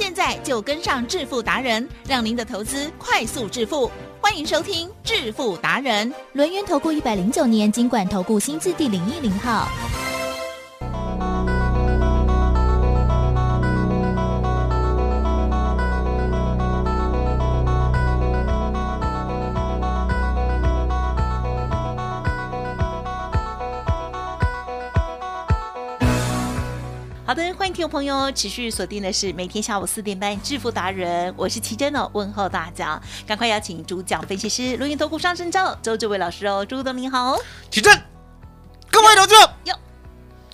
现在就跟上致富达人，让您的投资快速致富。欢迎收听致富达人，轮源投顾一百零九年金管投顾新字第零一零号。好的，欢迎听众朋友持续锁定的是每天下午四点半致富达人，我是奇珍哦，问候大家，赶快邀请主讲分析师录音投顾上证照周志伟老师哦，朱董你好，奇珍，各位同志哟，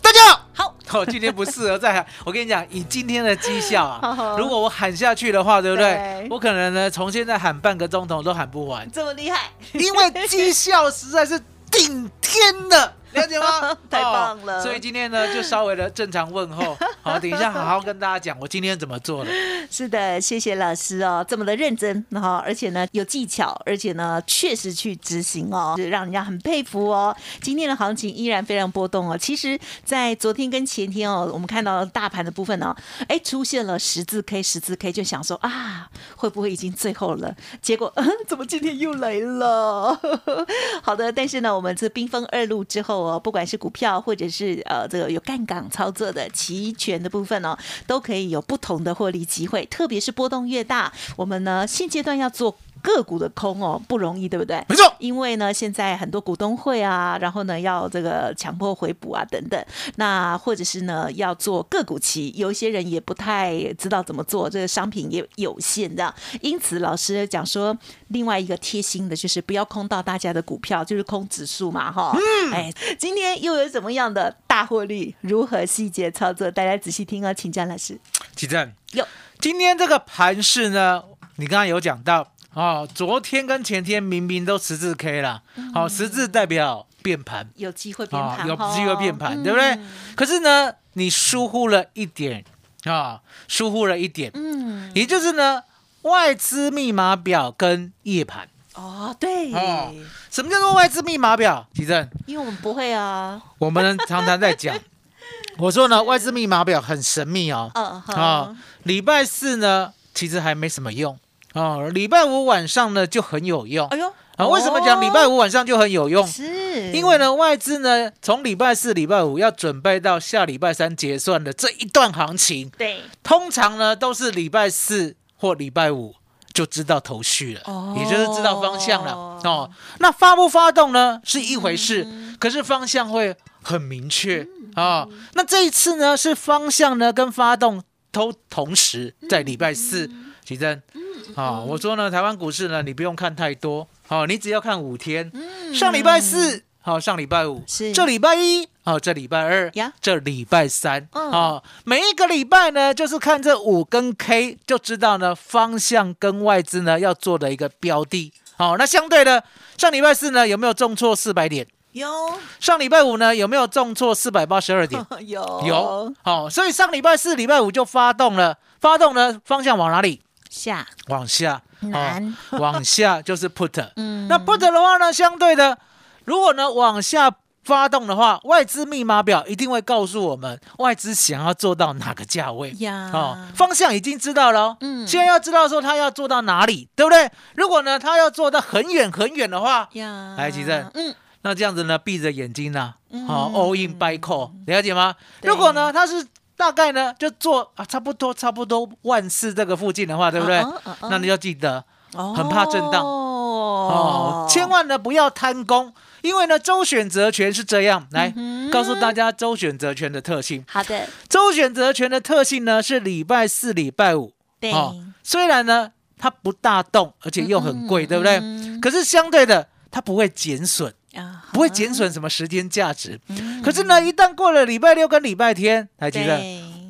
大家好。好，我今天不适合再喊，我跟你讲，以今天的绩效啊，如果我喊下去的话，对不对？对？我可能呢，从现在喊半个钟头都喊不完，这么厉害，因为绩效实在是顶天的。了解吗？太棒了哦所以今天呢，就稍微的正常问候。好，等一下好好跟大家讲我今天怎么做的。是的，谢谢老师哦，这么的认真哈，而且呢有技巧，而且呢确实去执行哦，是让人家很佩服哦。今天的行情依然非常波动哦。其实，在昨天跟前天哦，我们看到大盘的部分呢、哎，出现了十字 K，十字 K 就想说啊，会不会已经最后了？结果、嗯、怎么今天又来了？好的，但是呢，我们这兵分二路之后我，不管是股票或者是呃这个有杠杆操作的期权的部分哦，都可以有不同的获利机会，特别是波动越大，我们呢现阶段要做。个股的空哦不容易，对不对？没错，因为呢，现在很多股东会啊，然后呢要这个强迫回补啊等等，那或者是呢要做个股期，有一些人也不太知道怎么做，这个商品也有限的，因此老师讲说，另外一个贴心的就是不要空到大家的股票，就是空指数嘛，哈，哎，今天又有怎么样的大获利？如何细节操作？大家仔细听哦，请江老师。起正，有今天这个盘势呢，你刚刚有讲到哦，昨天跟前天明明都十字 K 了，好、十字代表变盘。有机会变啊，盘、有哦机会变盘，对不对？可是呢，你疏忽了一点啊，疏忽了一点，嗯，也就是呢，外资密码表跟夜盘。哦，对，哦什么叫做外资密码表？奇正，因为我们不会啊，我们常常在讲，我说呢，外资密码表很神秘哦。嗯哼，啊，礼拜四呢，其实还没什么用哦，礼拜五晚上呢就很有用哎呦，啊。为什么讲礼拜五晚上就很有用？是因为呢，外资呢从礼拜四、礼拜五要准备到下礼拜三结算的这一段行情，对，通常呢都是礼拜四或礼拜五就知道头绪了，哦也就是知道方向了哦。那发不发动呢是一回事，嗯可是方向会很明确啊、那这一次呢是方向呢跟发动都同时在礼拜四，奇珍。啊，我说呢台湾股市呢你不用看太多，哦，你只要看五天，上礼拜四。好，上礼拜五。是。这礼拜一，好，这礼拜二呀。这礼拜三，嗯。哦，每一个礼拜呢，就是看这五根 K 就知道呢方向跟外资呢要做的一个标的。好、那相对的，上礼拜四呢有没有重挫四百点？有。上礼拜五呢有没有重挫四百八十二点？有。有，好、所以上礼拜四、礼拜五就发动了，发动呢方向往哪里？下。往下，难。哦往下就是 put。嗯。那 put 的话呢，相对的，如果呢往下发动的话，外资密码表一定会告诉我们外资想要做到哪个价位。呀。哦，方向已经知道了、哦，嗯。现在要知道说他要做到哪里，对不对？如果呢他要做到很远很远的话，呀。来吉正。嗯。那这样子呢闭着眼睛呢、嗯。好、all in buy call，了解吗？如果呢他是大概呢就做啊差不多差不多万四这个附近的话，对不对？那你要记得哦。很怕震荡。哦，千万呢不要贪功，因为呢周选择权是这样，来、嗯告诉大家周选择权的特性。好的，周选择权的特性呢是礼拜四、礼拜五，对，虽然呢它不大动，而且又很贵，嗯对不对？嗯可是相对的，它不会减损，啊不会减损什么时间价值。嗯。可是呢，一旦过了礼拜六跟礼拜天，还记得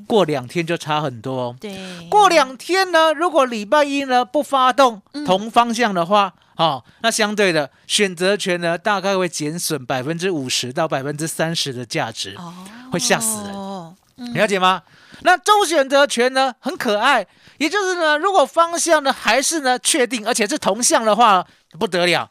过两天就差很多哦。对，过两天呢，如果礼拜一呢不发动嗯。同方向的话，哦，那相对的选择权呢，大概会减损百分之五十到百分之三十的价值，哦，会吓死人。哦，了解吗？那周选择权呢，很可爱，也就是呢，如果方向呢还是呢确定，而且是同向的话，不得了，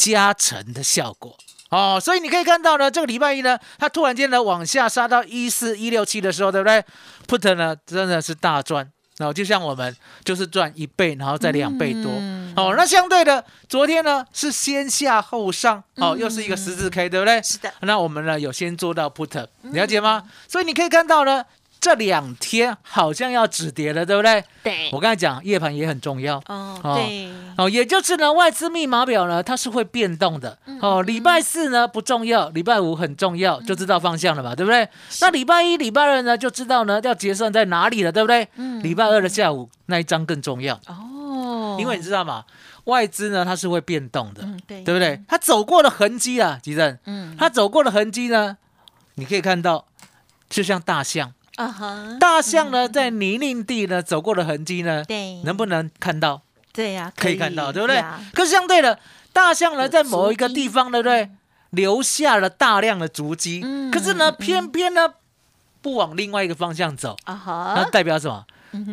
加成的效果。哦，所以你可以看到呢，这个礼拜一呢，它突然间呢往下杀到一四一六七的时候，对不对？Put 呢真的是大赚，然后就像我们就是赚一倍，然后再两倍多。嗯哦，那相对的，昨天呢是先下后上，哦，又是一个十字 K，对不对？是的，那我们呢有先做到 Put，了解吗？所以你可以看到呢，这两天好像要止跌了，对不对？对，我刚才讲夜盘也很重要。哦，哦对，哦，也就是呢，外资密码表呢，它是会变动的。哦，礼拜四呢不重要，礼拜五很重要，就知道方向了嘛，对不对？那礼拜一、礼拜二呢，就知道呢要结算在哪里了，对不对？嗯礼拜二的下午那一张更重要，哦，因为你知道嘛，外资呢它是会变动的，嗯，对，对不对？它走过的痕迹啊，吉正，嗯，它走过的痕迹呢，你可以看到，就像大象，啊哈，大象呢在泥泞地呢走过的痕迹呢，对，能不能看到？对呀，可以看到，对不对？可是相对的，大象呢，在某一个地方，对不对？留下了大量的足迹，嗯可是呢，偏偏呢，不往另外一个方向走，啊那，代表什么？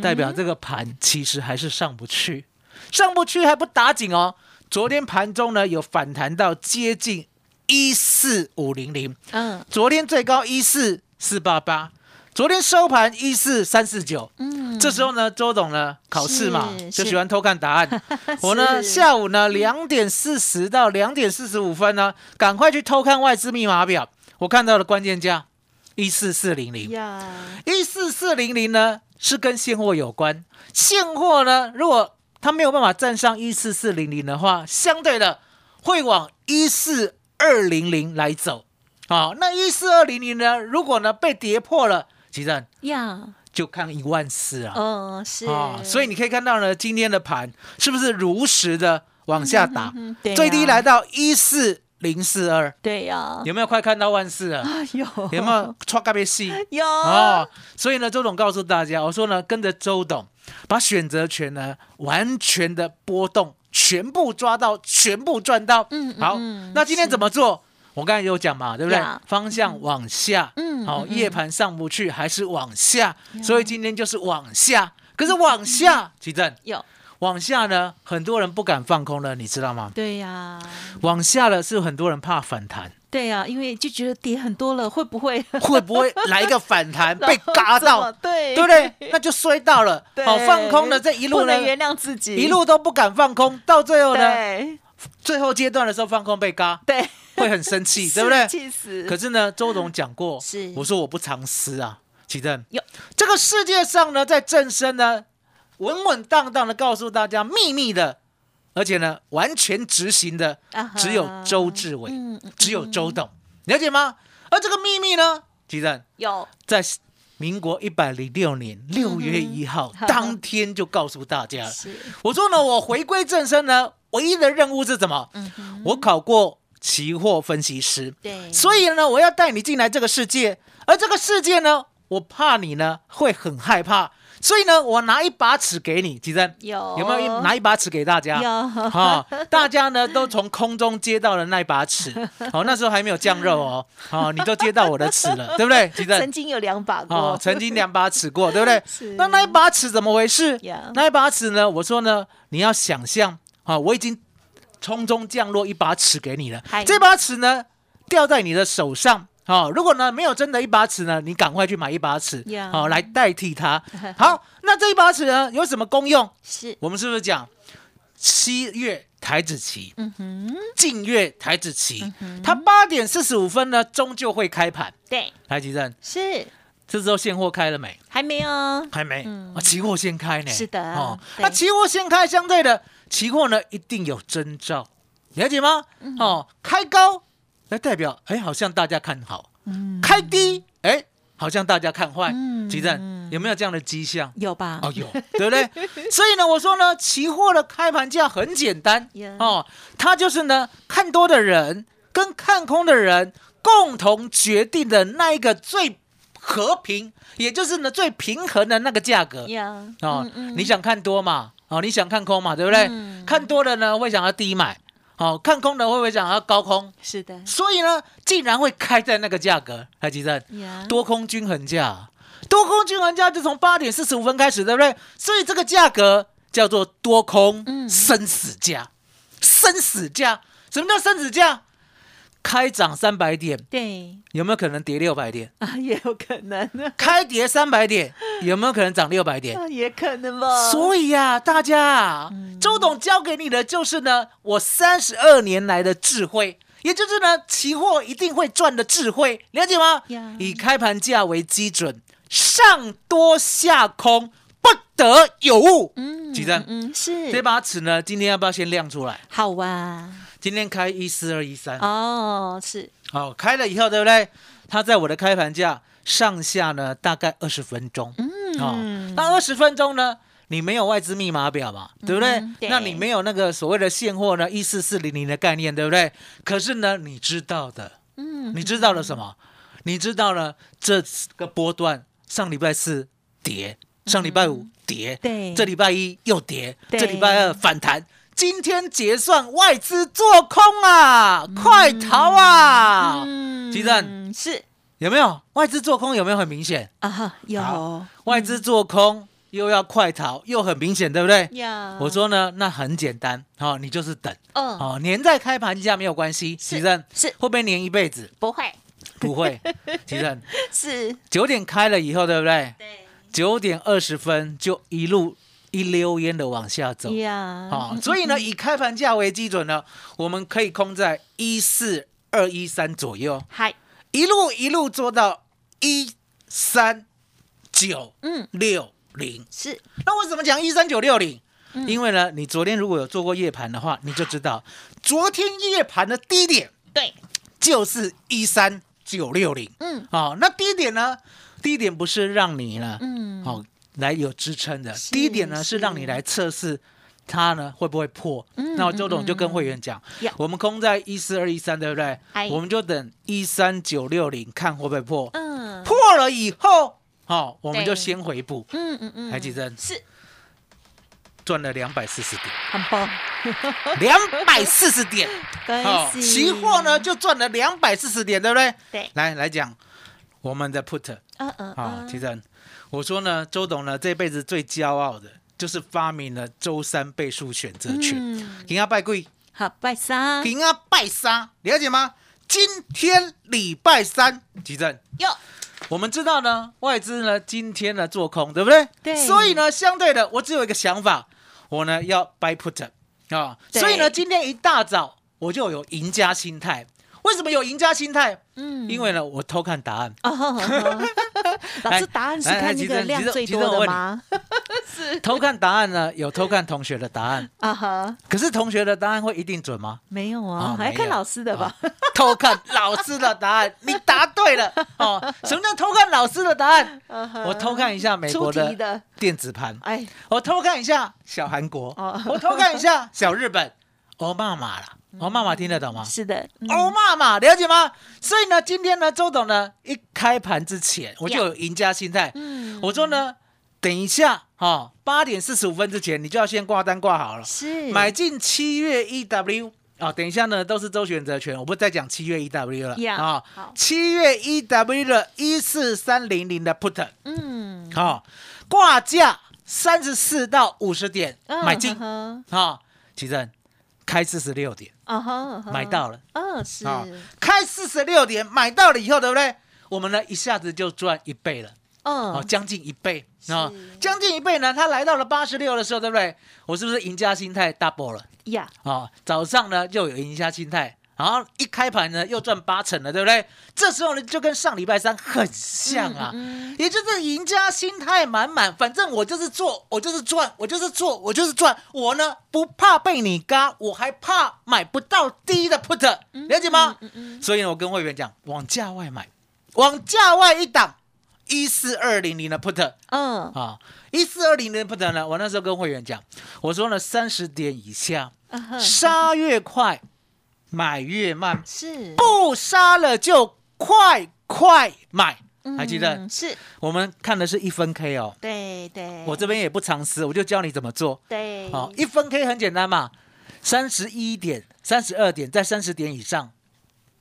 代表这个盘其实还是上不去，上不去还不打紧哦。昨天盘中呢有反弹到接近一四五零零，嗯。昨天最高一四四八八，昨天收盘一四三四九。嗯，这时候呢，周董呢考试嘛，就喜欢偷看答案。我呢下午呢两点四十到两点四十五分呢，赶快去偷看外资密码表。我看到的关键价一四四零零，呀，一四四零零呢是跟现货有关。现货呢，如果它没有办法站上一四四零零的话，相对的会往一四二零零来走。好、那一四二零零呢，如果呢被跌破了，其实呀，就看一万四啊。嗯，是啊，所以你可以看到呢，今天的盘是不是如实的往下打，最低来到一四零四二，对呀，有没有快看到万四了？哎呦，有没有刷咖啡戏？有哦，所以呢，周董告诉大家，我说呢，跟着周董，把选择权呢完全的波动，全部抓到，全部赚到。嗯嗯好嗯，那今天怎么做？我刚才有讲嘛，对不对？呀？方向往下，好，嗯好夜盘上不去，还是往下，所以今天就是往下。可是往下，奇正，有，往下呢，很多人不敢放空了，你知道吗？对呀，往下了是很多人怕反弹，对呀，因为就觉得跌很多了，会不会？会不会来一个反弹 被嘎到？对。对不对？那就衰到了。对。好，放空了这一路呢，能原谅自己，一路都不敢放空，到最后呢，最后阶段的时候放空被嘎，对，会很生气，对不对？气死！可是呢，周董讲过，是。我说我不藏私啊，奇正。有，这个世界上呢，在正身呢，稳稳当当的告诉大家秘密的，而且呢，完全执行的只有周志伟，只有周董，了解吗？而这个秘密呢，奇正有。在民国一百零六年六月一号、嗯当天就告诉大家，是。我说呢，我回归正身呢，唯一的任务是什么？嗯我考过期货分析师，对，所以呢，我要带你进来这个世界，而这个世界呢，我怕你呢会很害怕，所以呢，我拿一把尺给你，吉珍。有。有没有？一拿一把尺给大家？有。啊、大家呢都从空中接到了那一把尺，哦，那时候还没有酱肉哦，哦，你都接到我的尺了，对不对？吉珍？曾经有两把过，哦，曾经两把尺过，对不对？是？那那一把尺怎么回事？那一把尺呢？我说呢，你要想象啊，我已经空中降落一把尺给你了。嗨，这把尺呢掉在你的手上。好、如果呢没有真的一把尺呢，你赶快去买一把尺，好、来代替它。好，那这一把尺呢有什么功用？是。我们是不是讲七月台子期，嗯哼，近月台子期，它八点四十五分呢终究会开盘。对，台积证是。这时候现货开了没？还没有，还没，嗯。啊，期货先开呢。是的。哦，对。那期货先开，相对的，期货呢一定有征兆，了解吗？嗯哦，开高，来代表哎，好像大家看好；嗯，开低，哎，好像大家看坏。嗯吉正有没有这样的迹象？有吧？哦，有，对不对？所以呢，我说呢，期货的开盘价很简单哦，它就是呢，看多的人跟看空的人共同决定的那一个最和平，也就是呢最平衡的那个价格呀，哦嗯。嗯你想看多嘛？哦，你想看空嘛，对不对？嗯看多了呢，会想要低买，哦，看空的会不会想要高空？是的，所以呢，竟然会开在那个价格，还记得，多空均衡价，多空均衡价就从八点四十五分开始，对不对？所以这个价格叫做多空嗯生死价，生死价。什么叫生死价？开涨三百点，对有没有可能跌六百点？啊，也有可能，开跌三百点，有没有可能涨六百点？啊，也可能吧。所以呀、大家周董教给你的就是呢，我三十二年来的智慧，也就是呢，期货一定会赚的智慧，了解吗？以开盘价为基准，上多下空，不得有误。嗯几张嗯，是这把尺呢，今天要不要先亮出来？好啊。今天开一四二一三，哦，是好，开了以后，对不对？它在我的开盘价上下呢，大概二十分钟。哦嗯，，那二十分钟呢？你没有外资密码表嘛，对不对？嗯对那你没有那个所谓的现货呢，一四四零零的概念，对不对？可是呢，你知道的，嗯你知道了什么？你知道了这个波段，上礼拜四跌，上礼拜五跌，嗯对这礼拜一又跌，对这礼拜二反弹。今天结算外资做空啊，快逃啊！嗯鸡蛋是有没有外资做空？有没有很明显？啊哈，有外资做空又要快逃，又很明显，对不对？有。我说呢，那很简单，哦，你就是等，嗯，哦，粘在开盘价没有关系，是其正是会不会粘一辈子？不会不会，其正 是，九点开了以后，对不对？对九点二十分就一路一溜烟的往下走，呀。好、嗯所以呢，以开盘价为基准呢，我们可以空在一四二一三左右，嗨，一路一路做到一三九嗯，六零。是那为什么讲一三九六零？嗯因为呢，你昨天如果有做过夜盘的话，你就知道，昨天夜盘的低点对，就是一三九六零。嗯哦，那低点呢？低点不是让你呢，嗯，哦，来有支撑的，是低点呢是是让你来测试它呢会不会破。嗯那周董就跟会员讲呀，我们空在一四二一三，对不对？哎？我们就等一三九六零看会不会破。嗯，破了以后，好，我们就先回补，嗯嗯嗯，台积电是。赚了两百四十点，很棒，两百四十点。恭喜。期货呢就赚了两百四十点，对不对？对，来来讲我们的 put 嗯嗯啊，嗯其实我说呢，周董呢这辈子最骄傲的就是发明了周三倍数选择权，嗯给他拜贵，好，拜三给他拜杀，了解吗？今天礼拜三，吉正。哟，我们知道呢，外资呢今天呢做空，对不对？对所以呢，相对的，我只有一个想法，我呢要 buy put 啊。对所以呢，今天一大早我就有赢家心态。为什么有赢家心态？嗯因为呢，我偷看答案。哦，老师答案是看那个量最多的吗？偷看答案呢，有偷看同学的答案，啊哈，可是同学的答案会一定准吗？没有啊啊，还看老师的吧？啊偷看老师的答案，你答对了。哦。什么叫偷看老师的答案？我偷看一下美国的的。电子盘，哎，我偷看一下小韩国，哦。我偷看一下小日本，欧妈妈啦，欧妈妈听得懂吗？是的，嗯欧妈妈了解吗？所以呢，今天呢，周董呢一开盘之前，我就有赢家心态。嗯我说呢，等一下哈，八点四十五分之前，你就要先挂单挂好了，是买进七月 EW 啊。等一下呢，都是周选择权，我不再讲七月 EW 了啊好。七月 EW 的一四三零零的 put 嗯，好，挂价三十四到五十点嗯买进呵啊。奇正开四十六点买，到了。嗯，是，啊，开四十六点买到了以后，对不对？我们呢一下子就赚一倍了，哦，嗯，将近一倍啊是，将近一倍呢。它来到了八十六的时候，对不对？我是不是赢家心态 double 了呀，啊？早上呢就有赢家心态，然后一开盘呢又赚八成了，对不对？这时候呢就跟上礼拜三很像啊，嗯也就是赢家心态满满，反正我就是做，我就是赚，我就是做，我就是赚。我呢不怕被你嘎，我还怕买不到低的 put，了解吗？所以呢，我跟会员讲，往价外买，往价外一档，一四二零零的 put 嗯，啊，一四二零零的 put 呢，我那时候跟会员讲，我说呢，三十点以下，杀越快，买越慢，是，不杀了就快快买。还记得？嗯是，我们看的是一分 K 哦，对对，我这边也不藏私，我就教你怎么做。对，好，一分 K 很简单嘛，三十一点、三十二点，在三十点以上。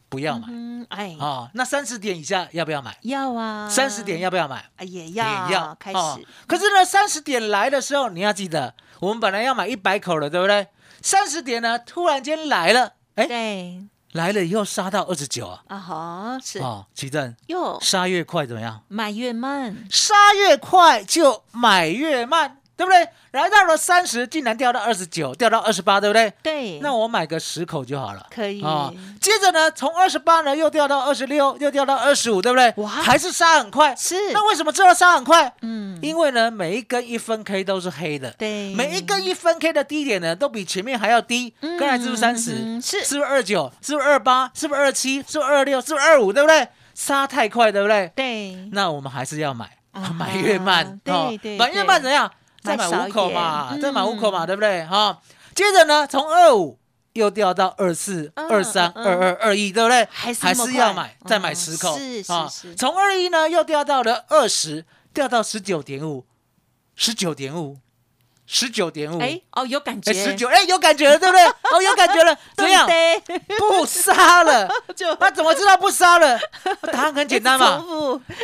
不要买。嗯，哎，哦。那三十点以下要不要买？要啊，三十点要不要买？也要也要。要开哦始，可是呢，三十点来的时候，你要记得，我们本来要买一百口的，对不对？三十点呢，突然间来了，哎，对。来了以后杀到二十九啊！啊哈是。哦，奇正，哟，杀越快怎么样？买越慢，杀越快就买越慢，对不对？来到了三十，竟然掉到二十九，掉到二十八，对不对？对，那我买个十口就好了。可以啊、接着呢，从二十八呢又掉到二十六，又掉到二十五，对不对？哇还是杀很快。是那为什么知道杀很快？嗯，因为呢，每一根一分 K 都是黑的，对，每一根一分 K 的低点呢，都比前面还要低。嗯刚才是不是三十、嗯是是不是二九？是不是二八？是不是二七？是不是二六？是不是二五？对不对？杀太快，对不对？对，那我们还是要买，啊买越慢，对哦对买越慢怎样？再买五口嘛，点。再买五口嘛，嗯对不对？哈，接着呢，从二五又掉到二四、嗯二三、嗯二二、二一，对不对？还是要买，再买哦十口是是。从二一呢又掉到了二十，掉到十九点五，十九点五，十九点五，哎哦有感觉，哎，十九，哎，有感觉了，对不对？哦，有感觉了，怎样？不杀了，就那怎么知道不杀了？答案很简单嘛，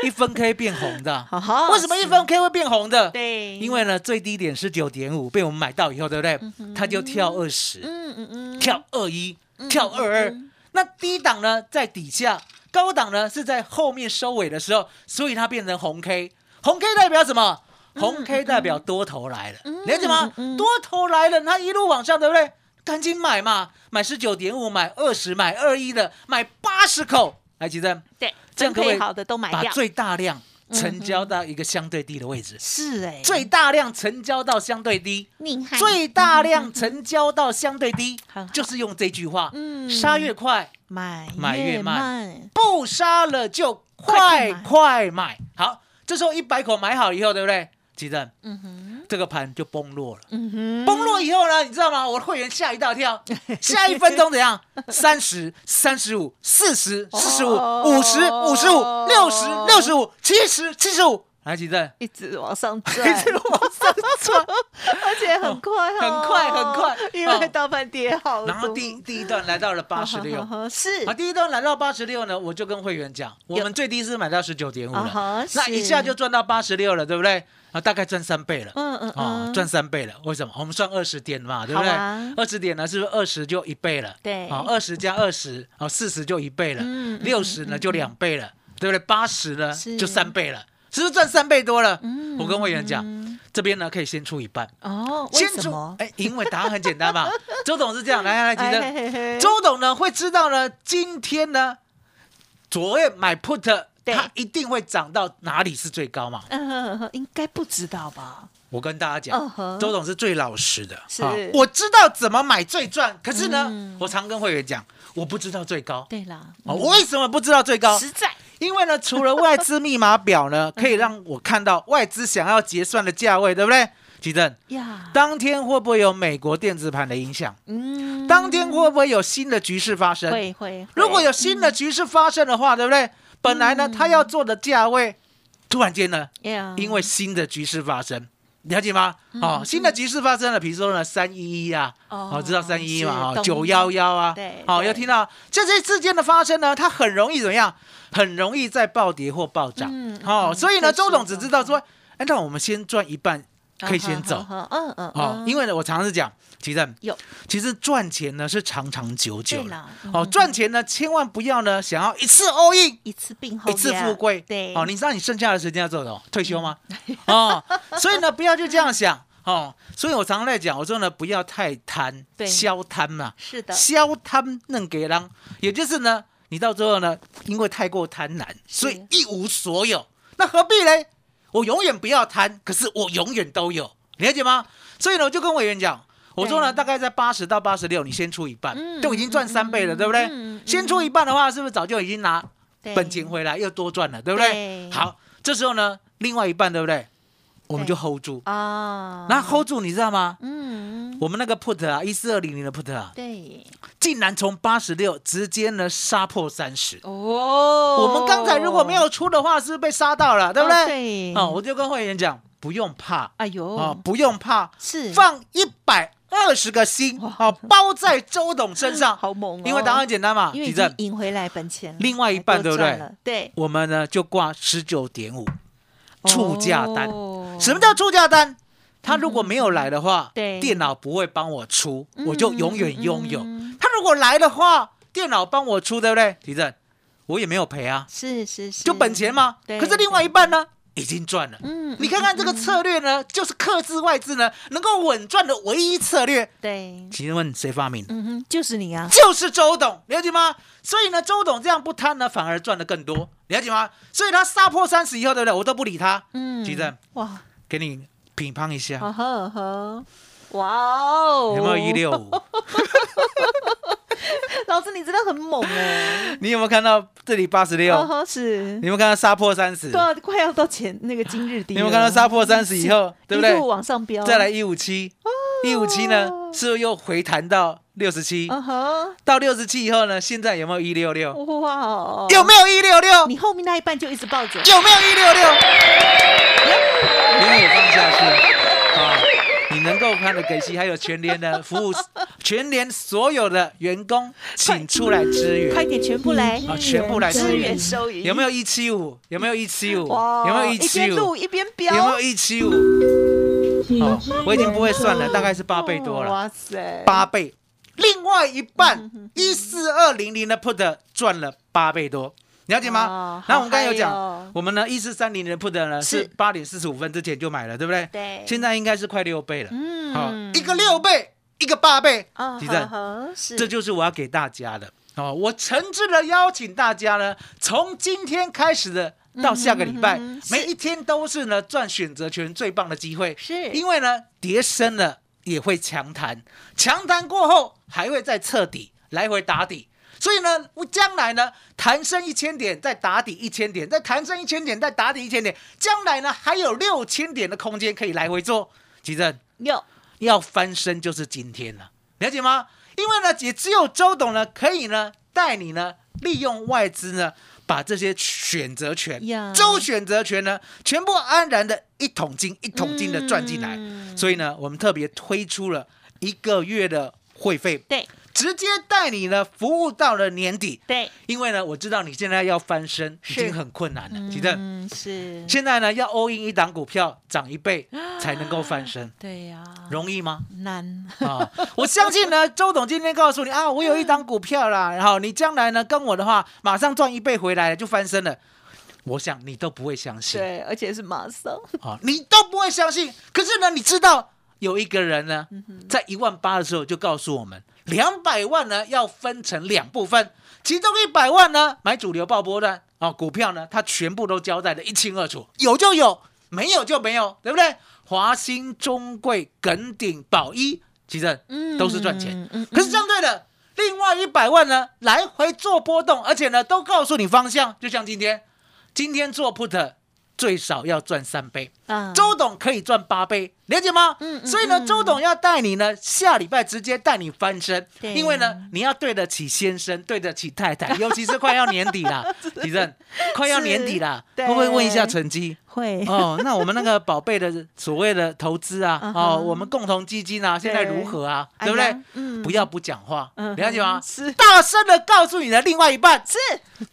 一分 K 变红的。为什么一分 K 会变红的？对，因为呢，最低点是九点五，被我们买到以后，对不对？它就跳二十、嗯嗯嗯，跳二一、跳二二。那低档呢在底下，高档呢是在后面收尾的时候，所以它变成红 K。红 K 代表什么？红 K 代表多头来了，了解吗？多头来了，它一路往上，对不对？赶紧买嘛，买十九点五，买二十，买二一的，买八十口，来，吉珍，对，这样可以好的都买掉，把最大量成交到一个相对低的位置，是哎，最大量成交到相对低，最大量成交到相对低，就是用这句话，嗯。杀越快，买买越越慢不杀了就快快买。好，这时候一百口买好以后，对不对？吉正，嗯哼，这个盘就崩落了。嗯哼，崩落以后呢，你知道吗？我的会员吓一大跳，下一分钟怎样？三十、三十五、四十、四十五、五十、五十五、六十、六十五、七十、七十五。来，吉正，一直往上 一，直往上窜。而且很快哦，很快很快。因为哦。大盘跌好多，然后第第一段来到了 八十六。是。啊，第一段来到八十六呢，我就跟会员讲，我们最低是买到十九点五啊了，那一下就赚到八十六了，对不对？啊，大概赚三倍了。嗯嗯啊，嗯，赚三倍了，为什么？我们算二十点嘛，对不对？二十点呢，是不是二十就一倍了？对。啊，二十加二十，啊，四十就一倍了。嗯嗯，六十呢就两倍了，对不对？八十呢就三倍了，是不是赚三倍多了？嗯我跟会员讲，嗯这边呢可以先出一半，哦，为先出什么？哎，因为答案很简单嘛。周董是这样，来来来，记哎得周董呢会知道呢，今天呢，昨夜买 put，对它一定会涨到哪里是最高嘛？应该不知道吧？我跟大家讲，周董是最老实的，是啊我知道怎么买最赚，可是呢，嗯我常跟会员讲，我不知道最高。对啦，哦，我为什么不知道最高？实在因为呢，除了外资密码表呢，可以让我看到外资想要结算的价位，对不对？吉正，呀，当天会不会有美国电子盘的影响？嗯，当天会不会有新的局势发生？会会，如果有新的局势发生的话，对不对？本来呢，他要做的价位，突然间呢，呀，因为新的局势发生，了解吗？哦，新的局势发生了，比如说呢，三一一啊，哦哦，知道三一一嘛？哦，九幺幺啊，哦，对哦，要听到这些事件的发生呢，它很容易怎么样？很容易在暴跌或暴涨嗯。哦，嗯所以呢，周总只知道说，哎，那我们先赚一半，可以先走。嗯嗯嗯，哦，因为呢，我常常是讲，其实有其实赚钱呢是长长久久的。哦，嗯赚钱呢千万不要呢想要一次 all in。一次病后一次呀富贵，对，哦，你知道你剩下的时间要做什么？退休吗？哦，所以呢，不要就这样想哦。所以我常常在讲，我说呢，不要太贪，对消贪嘛，是的，消贪能给人，也就是呢，你到最后呢，因为太过贪婪，所以一无所有，那何必嘞？我永远不要贪，可是我永远都有，了解吗？所以呢，我就跟委员讲。我说呢，大概在八十到八十六，你先出一半，嗯就已经赚三倍了，嗯对不对？先出一半的话，是不是早就已经拿本钱回来又多赚了，对不对？对好，这时候呢，另外一半对不对？我们就 hold 住，啊，那 hold 住，你知道吗？嗯，我们那个 put 啊，一四二零零的 put 啊，对，竟然从八十六直接呢杀破三十。哦，我们刚才如果没有出的话，是不是被杀到了，对不哦对？对，哦，我就跟会员讲，不用怕。哎呦，哦，不用怕，是。放一百二十个心啊，包在周董身上，好猛哦，因为答案很简单嘛，因为已经地震，赢回来本钱，另外一半还对不对？对，我们呢就挂十九点五出价单。哦什么叫出价单？他如果没有来的话，对电脑不会帮我出，嗯我就永远拥有。他如果来的话，电脑帮我出，对不对？提正，我也没有赔啊，是是是，就本钱嘛。对可是另外一半呢，已经赚了。嗯，你看看这个策略呢，就是克制外资呢能够稳赚的唯一策略。对，请问谁发明？嗯哼，就是你啊，就是周董，了解吗？所以呢，周董这样不贪呢，反而赚的更多，了解吗？所以他杀破三十以后，对不对？我都不理他，嗯，提正哇，给你乒乓一下，呵呵呵，哇哦，有没有一？六五？老师，你真的很猛哎，你有没有看到这里八十六？是你，有没有看到杀破三十？对啊，快要到前那个今日低，你有没有看到杀破三十以后，对不对一路？往上飙，再来，一五七，一五七呢，是不是又回弹到六十七？嗯哼，到六十七以后呢，现在有没有一六六？哇哦，有没有一六六？你后面那一半就一直抱着，有没有一六六？永远放下去啊！你能够看的给息，还有全联的服务，全联所有的员工，请出来支援。快点全部来啊全部来支支援援收银，有没有一七五？有没有一七五？有没有一一七五边录？一边飙，有没有一七五？哦，我已经不会算了，大概是八倍多了，哇塞，八倍。另外一半一四二零零的 put 赚了八倍多，了解吗哦？然后我们刚才有讲哦，我们呢一四三零的 put 呢是是八点四十五分之前就买了，对不对？对现在应该是快六倍了。嗯好，一个六倍，一个八倍，啊，地震呵呵是这就是我要给大家的哦。我诚挚的邀请大家呢，从今天开始的到下个礼拜，每一天都是呢赚选择权最棒的机会。是因为呢，跌深了也会强弹，强弹过后还会再彻底，来回打底。所以呢，我将来呢，弹升一千点，再打底一千点，再弹升一千点，再打底一千点，将来呢还有六千点的空间可以来回做。吉正，有要翻身就是今天了，了解吗？因为呢，也只有周董呢，可以呢带你呢利用外资呢，把这些选择权、周选择权呢，全部安然的一桶金一桶金的赚进来。嗯所以呢，我们特别推出了一个月的会费，对直接带你呢服务到了年底。对，因为呢，我知道你现在要翻身已是经很困难了，记得。嗯是，现在呢，要 all in 一档股票涨一倍才能够翻身，对呀、容易吗？难，啊，我相信呢，周董今天告诉你啊，我有一档股票啦，然后你将来呢跟我的话，马上赚一倍回来了，就翻身了。我想你都不会相信对，而且是马上，啊，你都不会相信。可是呢，你知道有一个人呢，嗯在一万八的时候就告诉我们，两百万呢要分成两部分，其中一百万呢买主流爆波段啊股票呢，他全部都交代的一清二楚，有就有，没有就没有，对不对？华兴、中贵、耿鼎、宝一，其实嗯都是赚钱。嗯嗯可是相对的，另外一百万呢，来回做波动，而且呢，都告诉你方向。就像今天，今天做 put 最少要赚三倍，啊周董可以赚八倍，了解吗？嗯嗯所以呢，嗯周董要带你呢，下礼拜直接带你翻身，因为呢，你要对得起先生，对得起太太，尤其是快要年底了，李正，快要年底了，对。会不会问一下成绩？会哦，那我们那个宝贝的所谓的投资啊，哦，我们共同基金啊，现在如何啊？哎对不对？嗯不要不讲话，嗯了解吗？是大声的告诉你的另外一半，是，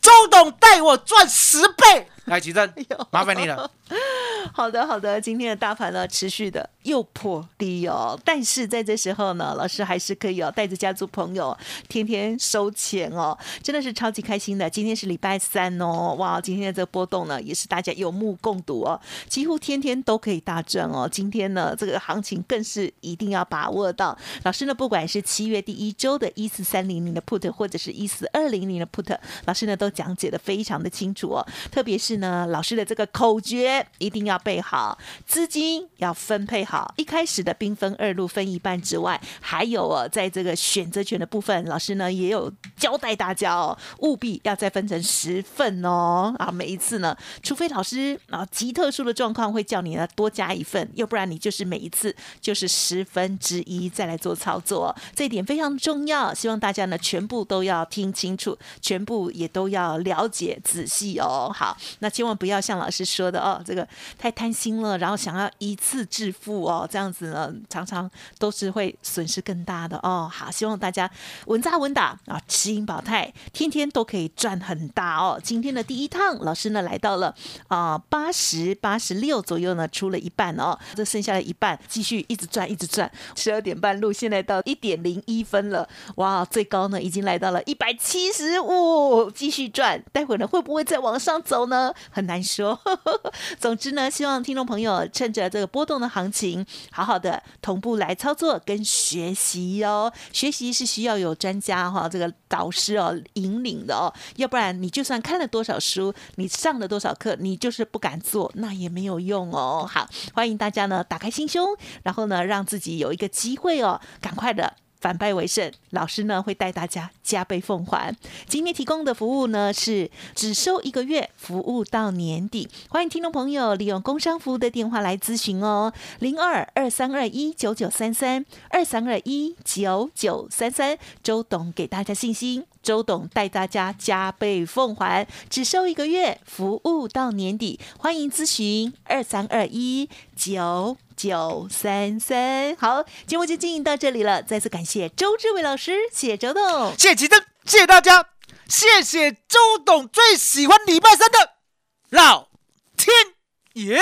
周董带我赚十倍。来，奇正，麻烦你了。好的，好的，今天的大盘呢，持续的又破低哦，但是在这时候呢，老师还是可以哦，带着家族朋友天天收钱哦，真的是超级开心的。今天是礼拜三哦，哇，今天的这个波动呢，也是大家有目共睹哦，几乎天天都可以大赚哦。今天呢，这个行情更是一定要把握到。老师呢，不管是七月第一周的一四三零零的 put，或者是一四二零零的 put，老师呢都讲解的非常的清楚哦。特别是呢，老师的这个口诀一定要背好，资金要分配好。好，一开始的兵分二路分一半之外，还有哦，在这个选择权的部分，老师呢也有交代大家哦，务必要再分成十份哦啊，每一次呢，除非老师啊极特殊的状况会叫你呢多加一份，要不然你就是每一次就是十分之一再来做操作，这一点非常重要，希望大家呢全部都要听清楚，全部也都要了解仔细哦。好，那千万不要像老师说的哦，这个太贪心了，然后想要一次致富哦，这样子呢常常都是会损失更大的哦。好，希望大家稳扎稳打啊，持盈保泰，天天都可以赚很大哦。今天的第一趟，老师呢来到了啊八十八十六左右呢，出了一半哦，这剩下的一半继续一直赚，一直赚。十二点半路，现在到一点零一分了，哇，最高呢已经来到了一百七十五，继续赚。待会呢会不会再往上走呢？很难说。总之呢，希望听众朋友趁着这个波动的行情，好好的同步来操作跟学习哦。学习是需要有专家哈，这个导师哦引领的哦，要不然你就算看了多少书，你上了多少课，你就是不敢做，那也没有用哦。好，欢迎大家呢打开心胸，然后呢让自己有一个机会哦，赶快的。反败为胜，老师呢会带大家加倍奉还。今天提供的服务呢是只收一个月，服务到年底。欢迎听众朋友利用工商服务的电话来咨询哦，零二二三二一九九三三二三二一九九三三。周董给大家信心，周董带大家加倍奉还，只收一个月，服务到年底。欢迎咨询二三二一九。九三三，好，节目就进行到这里了。再次感谢周志伟老师，谢谢周董，谢谢吉登，谢谢大家，谢谢周董，最喜欢礼拜三的老天爷。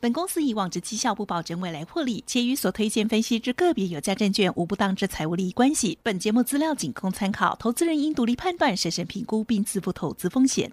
本公司以往之绩效不保证未来获利，且与所推荐分析之个别有价证券无不当之财务利益关系。本节目资料仅供参考，投资人应独立判断、审慎评估并自负投资风险。